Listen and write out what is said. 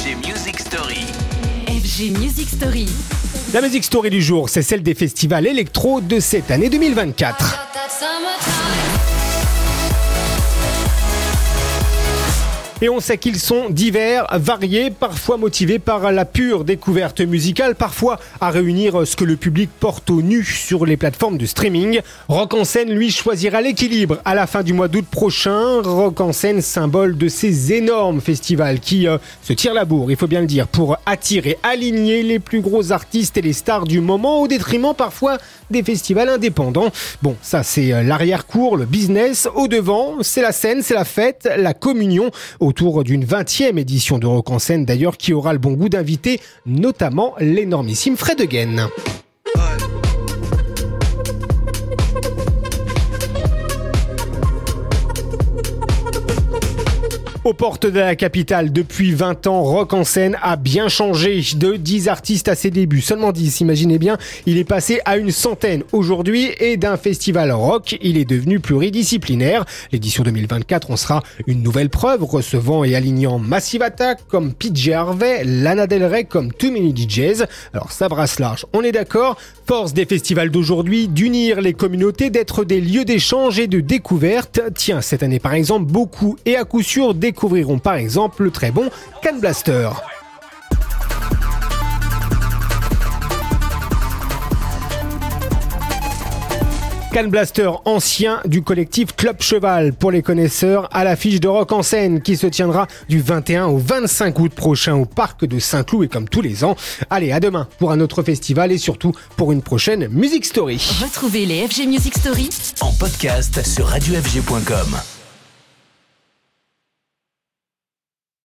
FG Music Story. FG Music Story. La musique story du jour, c'est celle des festivals électro de cette année 2024. Et on sait qu'ils sont divers, variés, parfois motivés par la pure découverte musicale, parfois à réunir ce que le public porte au nu sur les plateformes de streaming. Rock en scène, lui, choisira l'équilibre à la fin du mois d'août prochain. Rock en scène, symbole de ces énormes festivals qui euh, se tirent la bourre, il faut bien le dire, pour attirer, aligner les plus gros artistes et les stars du moment au détriment parfois des festivals indépendants. Bon, ça c'est euh, l'arrière-cour, le business. Au devant, c'est la scène, c'est la fête, la communion autour d'une 20e édition de Rock en scène d'ailleurs qui aura le bon goût d'inviter notamment l'énormissime Fred Again. Aux portes de la capitale, depuis 20 ans, Rock en scène a bien changé. De 10 artistes à ses débuts, seulement 10, imaginez bien, il est passé à une centaine aujourd'hui et d'un festival rock, il est devenu pluridisciplinaire. L'édition 2024 en sera une nouvelle preuve, recevant et alignant Massive Attack comme PJ Harvey, Lana Del Rey comme Too Many DJs. Alors ça brasse large, on est d'accord Force des festivals d'aujourd'hui, d'unir les communautés, d'être des lieux d'échange et de découverte. Tiens, cette année par exemple, beaucoup et à coup sûr découvriront par exemple le très bon Can Blaster. Can Blaster, ancien du collectif Club Cheval, pour les connaisseurs, à l'affiche de Rock en scène qui se tiendra du 21 au 25 août prochain au parc de Saint-Cloud et comme tous les ans. Allez, à demain pour un autre festival et surtout pour une prochaine Music Story. Retrouvez les FG Music Story En podcast sur radiofg.com.